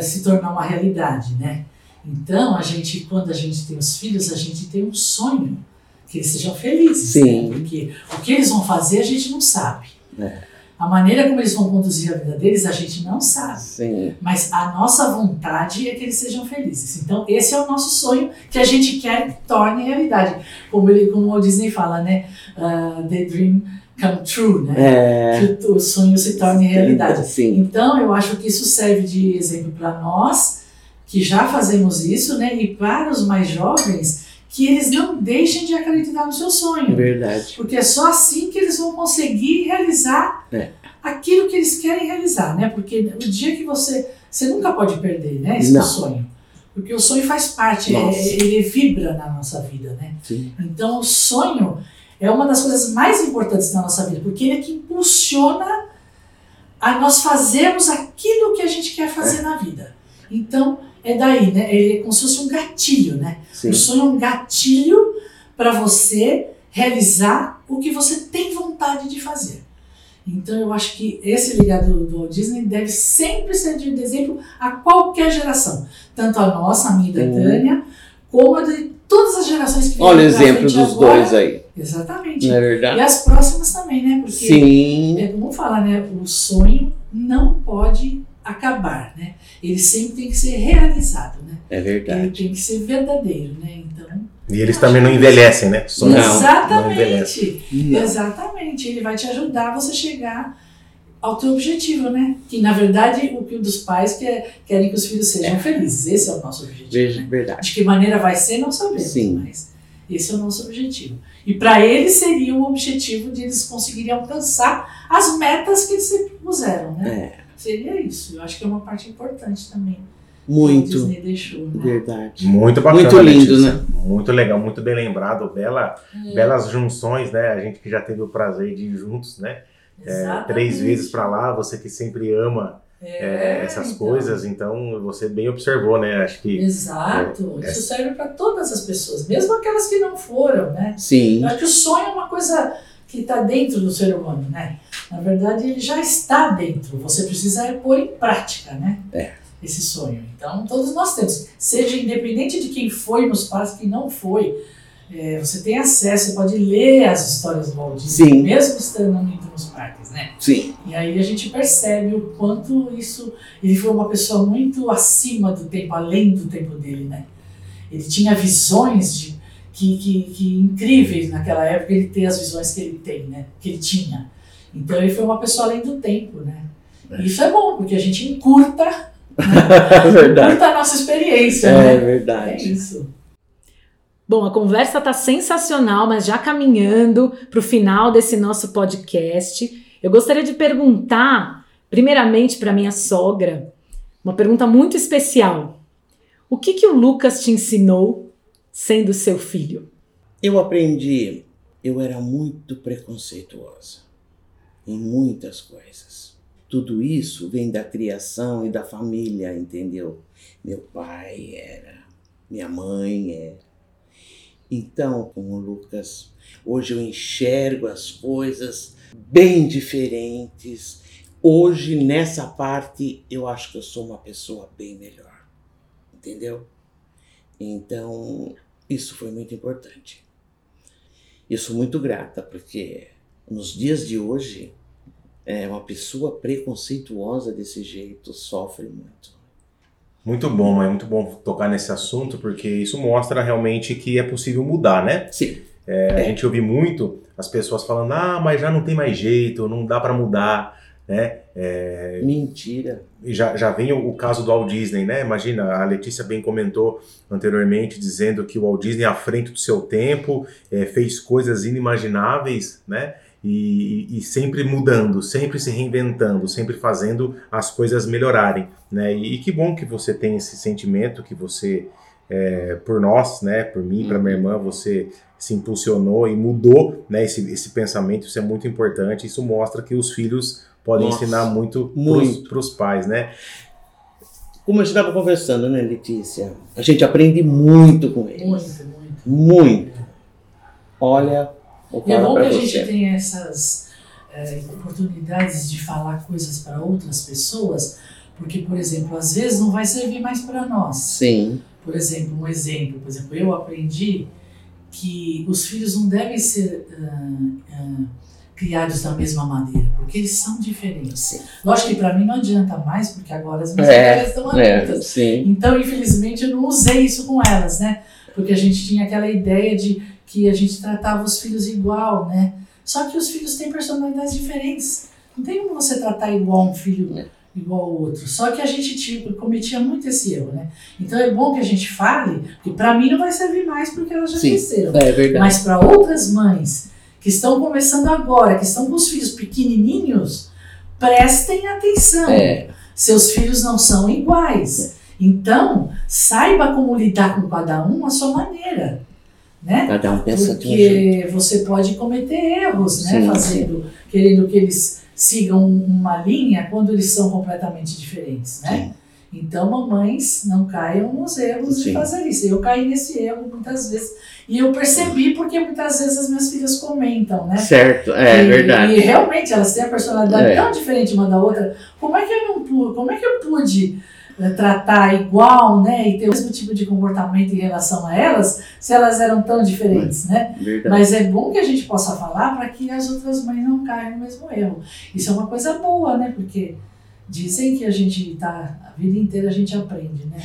se tornar uma realidade, né? Então, a gente, quando a gente tem os filhos, a gente tem um sonho que eles sejam felizes. Sim. Né? Porque o que eles vão fazer a gente não sabe. É. A maneira como eles vão conduzir a vida deles a gente não sabe. Sim. Mas a nossa vontade é que eles sejam felizes. Então, esse é o nosso sonho que a gente quer que torne realidade. Como, ele, como o Disney fala, né? Uh, the dream come true, né? É. Que o, sonho se torne realidade. Sim. Então, eu acho que isso serve de exemplo para nós, que já fazemos isso, né? E para os mais jovens, que eles não deixem de acreditar no seu sonho. Verdade. Porque é só assim que eles vão conseguir realizar É. aquilo que eles querem realizar, né? Porque o dia que você. Você nunca pode perder, né? Esse Não. sonho. Porque o sonho faz parte, é- ele vibra na nossa vida, né? Sim. Então o sonho é uma das coisas mais importantes da nossa vida, porque ele é que impulsiona a nós fazermos aquilo que a gente quer fazer na vida. Então é daí, né? Ele é como se fosse um gatilho, né? Sim. O sonho é um gatilho para você realizar o que você tem vontade de fazer. Então eu acho que esse legado do, Walt Disney deve sempre servir de exemplo a qualquer geração. Tanto a nossa, a minha e da Sim. Tânia, como a de todas as gerações que Olha o exemplo dos agora. dois aí. Exatamente. Não é E verdade? as próximas também, né? Porque Sim. é como fala, né? O sonho não pode acabar, né? Ele sempre tem que ser realizado, né? É Ele verdade. tem que ser verdadeiro, né? Então, E eles também não envelhecem, né? Sonhos Não. não envelhecem. exatamente. Não. Exatamente. Ele vai te ajudar a você chegar ao teu objetivo, né? Que na verdade o que dos pais quer, querem que os filhos sejam felizes. Esse é o nosso objetivo. Veja, né? verdade. De que maneira vai ser, não sabemos, Sim. mas esse é o nosso objetivo. E para eles seria o objetivo de eles conseguirem alcançar as metas que eles sempre puseram, né? É. Seria isso. Eu acho que é uma parte importante também. que o Muito. Disney deixou, né? Verdade. Muito bacana. Muito lindo, Letícia. né? Muito legal, muito bem lembrado. Bela, É. Belas junções, né? A gente que já teve o prazer de ir juntos, né? É, três vezes pra lá, você que sempre ama é, É, essas então. coisas, então você bem observou, né? Acho que Exato. É. Isso serve para todas as pessoas, mesmo aquelas que não foram, né? Sim. Eu acho que o sonho é uma coisa que está dentro do ser humano, né? Na verdade, ele já está dentro. Você precisa é pôr em prática, né? É. Esse sonho. Então, todos nós temos. Seja independente de quem foi nos parques, quem não foi. é, você tem acesso, você pode ler as histórias do Walt Disney, Sim. mesmo estando indo nos parques, né? Sim. E aí a gente percebe o quanto isso. Ele foi uma pessoa muito acima do tempo, além do tempo dele, né? Ele tinha visões de, que, que, que incríveis naquela época, ele ter as visões que ele tem, né? Que ele tinha. Então ele foi uma pessoa além do tempo, né? E isso é bom, porque a gente encurta, É verdade. encurta a nossa experiência, É né? É verdade. isso. Bom, a conversa tá sensacional, mas já caminhando para o final desse nosso podcast, eu gostaria de perguntar, primeiramente para minha sogra, uma pergunta muito especial. O que que o Lucas te ensinou sendo seu filho? Eu aprendi, eu era muito preconceituosa em muitas coisas. Tudo isso vem da criação e da família, entendeu? Meu pai era, minha mãe era. Então, com o Lucas, hoje eu enxergo as coisas bem diferentes. Hoje, nessa parte, eu acho que eu sou uma pessoa bem melhor. Entendeu? Então, isso foi muito importante. Eu sou muito grata, porque nos dias de hoje, é, uma pessoa preconceituosa desse jeito sofre muito. muito bom, mas muito bom tocar nesse assunto, porque isso mostra realmente que é possível mudar, né? Sim. É, a gente ouve muito as pessoas falando, ah, mas já não tem mais jeito, não dá para mudar, né? É, Mentira. E já, já vem o, o caso do Walt Disney, né? Imagina, a Letícia bem comentou anteriormente, dizendo que o Walt Disney, à frente do seu tempo, eh, fez coisas inimagináveis, né? E, e- sempre mudando, sempre se reinventando, sempre fazendo as coisas melhorarem, né? E, e que bom que você tem esse sentimento, que você, eh, por nós, né? Por mim, para minha irmã, você se impulsionou e mudou, né? Esse, esse pensamento, isso é muito importante. Isso mostra que os filhos podem Nossa, ensinar muito muito. para os pais, né? como a gente estava conversando, né, Letícia? A gente aprende muito com eles. Muito, muito. Muito. Olha, vou E é bom que a gente tenha essas eh, oportunidades de falar coisas para outras pessoas, porque, por exemplo, às vezes não vai servir mais para nós. Sim, Por exemplo, um exemplo, por exemplo, eu aprendi que os filhos não devem ser ah, ah, criados da mesma maneira, porque eles são diferentes. sim. Lógico que para mim não adianta mais, porque agora as minhas É, filhas estão É, adultas. sim. Então, infelizmente, eu não usei isso com elas, né? Porque a gente tinha aquela ideia de que a gente tratava os filhos igual, né? Só que os filhos têm personalidades diferentes. Não tem como você tratar igual um filho É. igual ao outro. Só que a gente tinha, cometia muito esse erro, né? Então é bom que a gente fale, porque para mim não vai servir mais porque elas já Sim. cresceram. É verdade. Mas para outras mães que estão começando agora, que estão com os filhos pequenininhos, prestem atenção. É, Seus filhos não são iguais. Então, saiba como lidar com cada um à sua maneira, né? cada um pensa de um. Porque você pode cometer erros, né? Sim, Fazendo, querendo que eles sigam uma linha quando eles são completamente diferentes, né? Sim. Então, mamães, não caiam nos erros de Sim. fazer isso. Eu caí nesse erro muitas vezes. E eu percebi porque muitas vezes as minhas filhas comentam, né? Certo, é e, verdade. E realmente elas têm a personalidade É. tão diferente uma da outra. Como é que eu não pude, como é que eu pude eh, tratar igual, né, e ter o mesmo tipo de comportamento em relação a elas, se elas eram tão diferentes, né? verdade. Mas é bom que a gente possa falar para que as outras mães não caiam no mesmo erro. Isso é uma coisa boa, né? Porque dizem que a gente tá a vida inteira a gente aprende, né?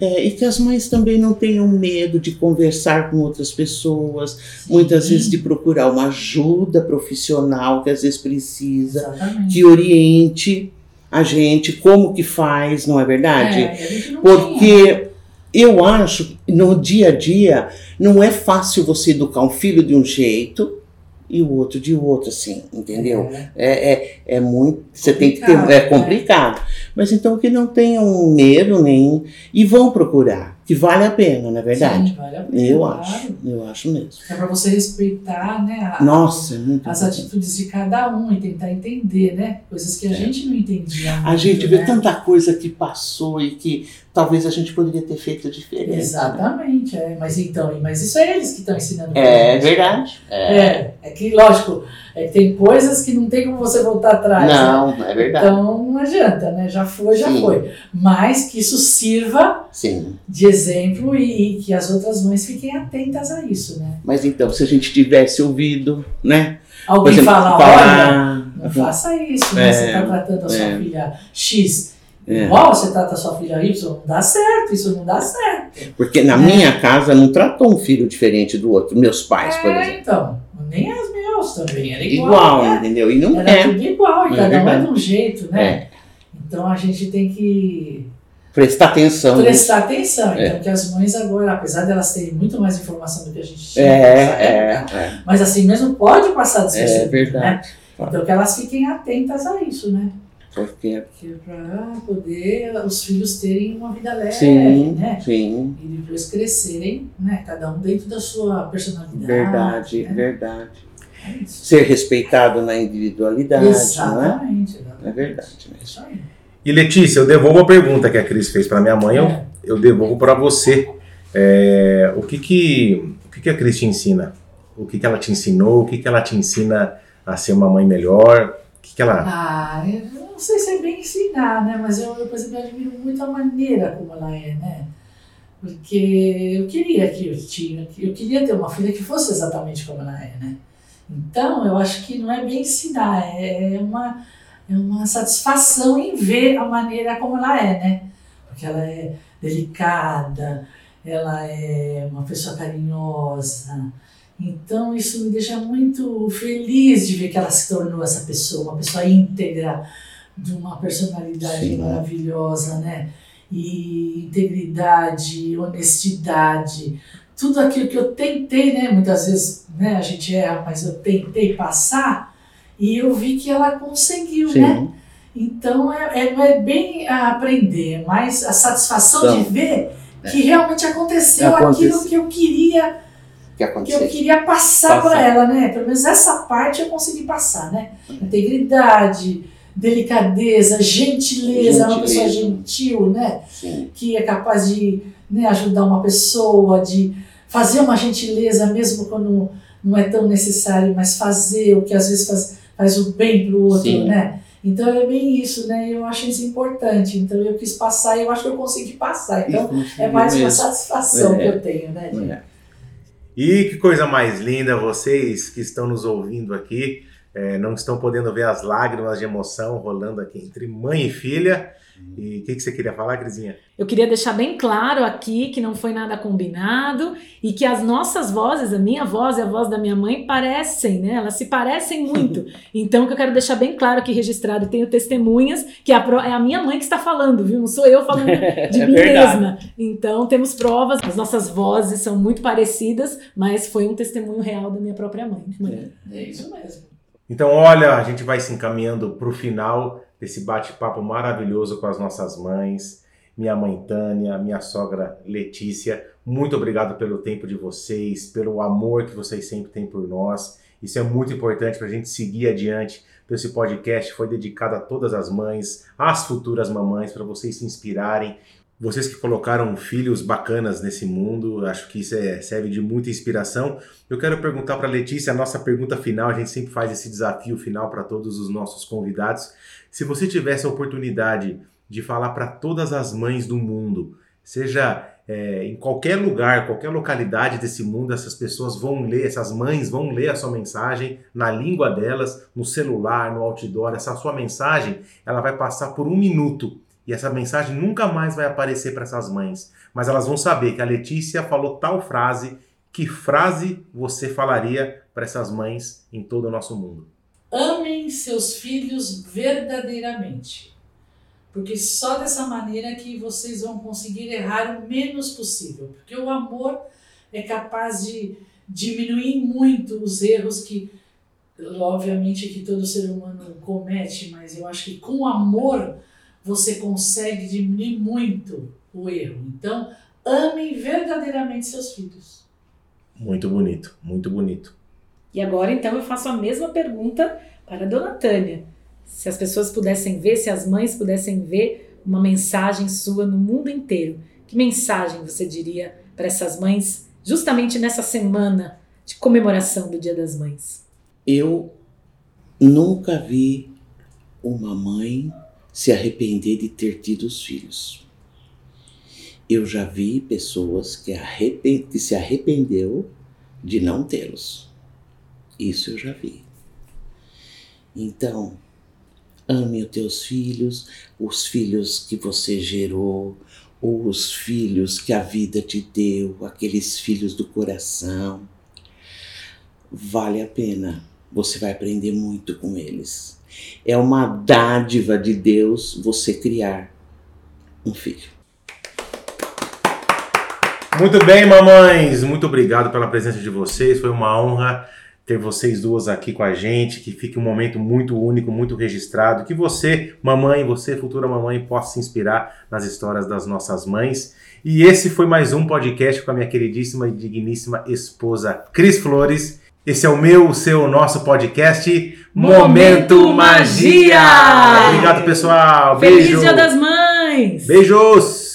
É, e que as mães também não tenham medo de conversar com outras pessoas, muitas Sim, vezes de procurar uma ajuda profissional que às vezes precisa, exatamente. que oriente a gente como que faz, não é verdade? É, não tinha. Porque eu acho que no dia a dia não é fácil você educar um filho de um jeito e o outro de outro, assim, entendeu? É. É, é, é muito. Você tem que ter. É né? complicado. Mas então que não tenham medo nem. E vão procurar, que vale a pena, não é verdade? Sim, vale a pena, eu claro. acho. Eu acho mesmo. É para você respeitar, né? a- Nossa, é muito as atitudes de cada um e tentar entender, né? Coisas que a É. gente não entendia. A gente vê né? tanta coisa que passou e que talvez a gente poderia ter feito diferente. né? Exatamente, é. Mas então, mas isso é eles que estão ensinando É gente. verdade. É. É, é que, lógico, é que tem coisas que não tem como você voltar atrás. né? Não, é verdade. Então não adianta, né? Já foi, já Sim. foi. Mas que isso sirva Sim. de exemplo e, e que as outras mães fiquem atentas a isso, né? Mas então, se a gente tivesse ouvido, né? Alguém exemplo, fala, olha, falar. não faça isso, né? É, Você está tratando a sua é. filha X É. igual você trata a sua filha Y, não dá certo, isso não dá certo. Porque na É. minha casa não tratou um filho diferente do outro. Meus pais, por exemplo. É, então, nem as meus também, era igual. Igual, né? entendeu? E não Era é. tudo igual, e É cada um é de um jeito, né? É. Então a gente tem que Prestar atenção prestar atenção. É. Então, que as mães agora, apesar de elas terem muito mais informação do que a gente tinha, É, é, época, é. mas assim mesmo pode passar É despercebido, né? verdade. Então que elas fiquem atentas a isso, né? Porque. Porque para poder os filhos terem uma vida leve, Sim, né? sim. E depois crescerem, né? Cada um dentro da sua personalidade. Verdade, né? verdade. É. Ser respeitado na individualidade, não é? Exatamente, É exatamente. verdade mesmo. Isso aí. E Letícia, eu devolvo a pergunta que a Cris fez para minha mãe, eu, É. eu devolvo para você. É, o que que, o que que a Cris te ensina? O que que ela te ensinou? O que que ela te ensina a ser uma mãe melhor? O que que ela... Ah, eu não sei se é bem ensinar, né? Mas eu, eu, por exemplo, admiro muito a maneira como ela é, né? Porque eu queria que eu tinha, eu queria ter uma filha que fosse exatamente como ela é, né? Então, eu acho que não é bem ensinar, é uma, é uma satisfação em ver a maneira como ela é, né? Porque ela é delicada, ela é uma pessoa carinhosa, então isso me deixa muito feliz de ver que ela se tornou essa pessoa, uma pessoa íntegra, de uma personalidade Sim. maravilhosa, né? E integridade, honestidade, tudo aquilo que eu tentei, né? Muitas vezes, né? A gente erra, mas eu tentei passar e eu vi que ela conseguiu, né? Sim. Então é, é, não é bem a aprender, mas a satisfação São. de ver que realmente aconteceu Aconteceu. aquilo que eu queria que que eu queria passar Passar. para ela, né? Pelo menos essa parte eu consegui passar, né? Integridade, delicadeza, gentileza, uma pessoa Gentileza. gentil, né? Sim. Que é capaz de né, ajudar uma pessoa, de fazer uma gentileza mesmo quando não é tão necessário, mas fazer o que às vezes faz, faz o bem para o outro, Sim. né? Então é bem isso, né? Eu acho isso importante. Então eu quis passar e eu acho que eu consegui passar. Então é mais uma satisfação É. que eu tenho, né? gente? É. E que coisa mais linda, vocês que estão nos ouvindo aqui, é, não estão podendo ver as lágrimas de emoção rolando aqui entre mãe e filha. E o que, que você queria falar, Crisinha? Eu queria deixar bem claro aqui que não foi nada combinado e que as nossas vozes, a minha voz e a voz da minha mãe, parecem, né? Elas se parecem muito. Então, o que eu quero deixar bem claro aqui registrado, tenho testemunhas, que a pro- é a minha mãe que está falando, viu? Não sou eu falando de É mim verdade. mesma. Então, temos provas, as nossas vozes são muito parecidas, mas foi um testemunho real da minha própria mãe. mãe? É isso mesmo. Então, olha, a gente vai se encaminhando para o final desse bate-papo maravilhoso com as nossas mães. Minha mãe Tânia, minha sogra Letícia, muito obrigado pelo tempo de vocês, pelo amor que vocês sempre têm por nós. Isso é muito importante para a gente seguir adiante. Esse podcast foi dedicado a todas as mães, às futuras mamães, para vocês se inspirarem. Vocês que colocaram filhos bacanas nesse mundo, acho que isso é- serve de muita inspiração. Eu quero perguntar para a Letícia, a nossa pergunta final, a gente sempre faz esse desafio final para todos os nossos convidados. Se você tivesse a oportunidade de falar para todas as mães do mundo, seja é, em qualquer lugar, qualquer localidade desse mundo, essas pessoas vão ler, essas mães vão ler a sua mensagem na língua delas, no celular, no outdoor. Essa sua mensagem, ela vai passar por um minuto e essa mensagem nunca mais vai aparecer para essas mães. Mas elas vão saber que a Letícia falou tal frase. Que frase você falaria para essas mães em todo o nosso mundo? Amem seus filhos verdadeiramente. Porque só dessa maneira que vocês vão conseguir errar o menos possível. Porque o amor é capaz de diminuir muito os erros que, obviamente, que todo ser humano comete, mas eu acho que com amor você consegue diminuir muito o erro. Então, amem verdadeiramente seus filhos. Muito bonito, muito bonito. E agora, então, eu faço a mesma pergunta para a dona Tânia. Se as pessoas pudessem ver, se as mães pudessem ver uma mensagem sua no mundo inteiro, que mensagem você diria para essas mães justamente nessa semana de comemoração do Dia das Mães? Eu nunca vi uma mãe se arrepender de ter tido os filhos. Eu já vi pessoas que, arrepen- que se arrependeu de não tê-los. Isso eu já vi. Então, ame os teus filhos, os filhos que você gerou, ou os filhos que a vida te deu, aqueles filhos do coração. Vale a pena. Você vai aprender muito com eles. É uma dádiva de Deus você criar um filho. Muito bem, mamães. Muito obrigado pela presença de vocês. Foi uma honra ter vocês duas aqui com a gente. Que fique um momento muito único, muito registrado. Que você, mamãe, você, futura mamãe, possa se inspirar nas histórias das nossas mães. E esse foi mais um podcast com a minha queridíssima e digníssima esposa Cris Flores. Esse é o meu, o seu, o nosso podcast Momento Magia! Obrigado, pessoal. Feliz Beijo. Dia das Mães! Beijos.